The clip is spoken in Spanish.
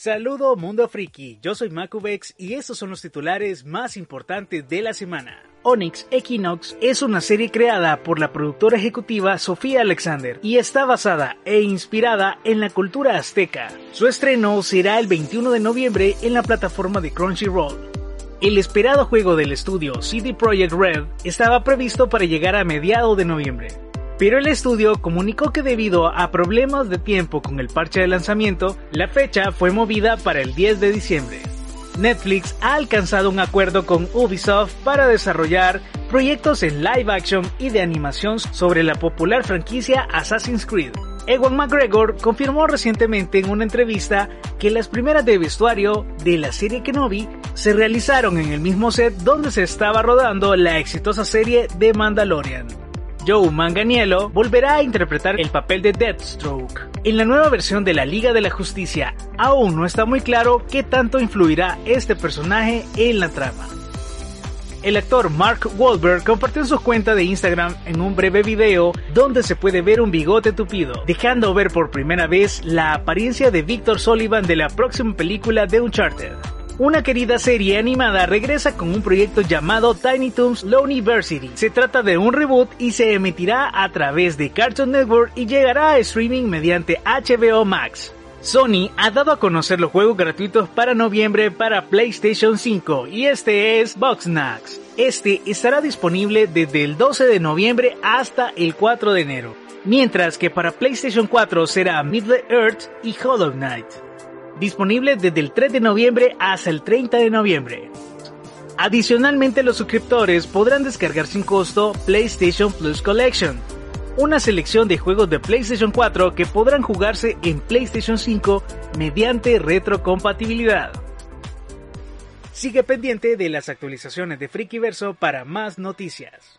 Saludo Mundo Friki, yo soy Makubex y estos son los titulares más importantes de la semana. Onyx Equinox es una serie creada por la productora ejecutiva Sofía Alexander y está basada e inspirada en la cultura azteca. Su estreno será el 21 de noviembre en la plataforma de Crunchyroll. El esperado juego del estudio CD Projekt Red estaba previsto para llegar a mediados de noviembre, pero el estudio comunicó que debido a problemas de tiempo con el parche de lanzamiento, la fecha fue movida para el 10 de diciembre. Netflix ha alcanzado un acuerdo con Ubisoft para desarrollar proyectos en live action y de animación sobre la popular franquicia Assassin's Creed. Ewan McGregor confirmó recientemente en una entrevista que las primeras de vestuario de la serie Kenobi se realizaron en el mismo set donde se estaba rodando la exitosa serie de Mandalorian. Joe Manganiello volverá a interpretar el papel de Deathstroke. En la nueva versión de la Liga de la Justicia, aún no está muy claro qué tanto influirá este personaje en la trama. El actor Mark Wahlberg compartió en su cuenta de Instagram en un breve video donde se puede ver un bigote tupido, dejando ver por primera vez la apariencia de Victor Sullivan de la próxima película de Uncharted una querida serie animada regresa con un proyecto llamado Tiny Toons University. Se trata de un reboot y se emitirá a través de Cartoon Network y llegará a streaming mediante HBO Max. Sony ha dado a conocer los juegos gratuitos para noviembre para PlayStation 5 y este es Boxnax. Este estará disponible desde el 12 de noviembre hasta el 4 de enero, mientras que para PlayStation 4 será Middle Earth y Hollow Knight disponible desde el 3 de noviembre hasta el 30 de noviembre. Adicionalmente los suscriptores podrán descargar sin costo PlayStation Plus Collection, una selección de juegos de PlayStation 4 que podrán jugarse en PlayStation 5 mediante retrocompatibilidad. Sigue pendiente de las actualizaciones de Frikiverso para más noticias.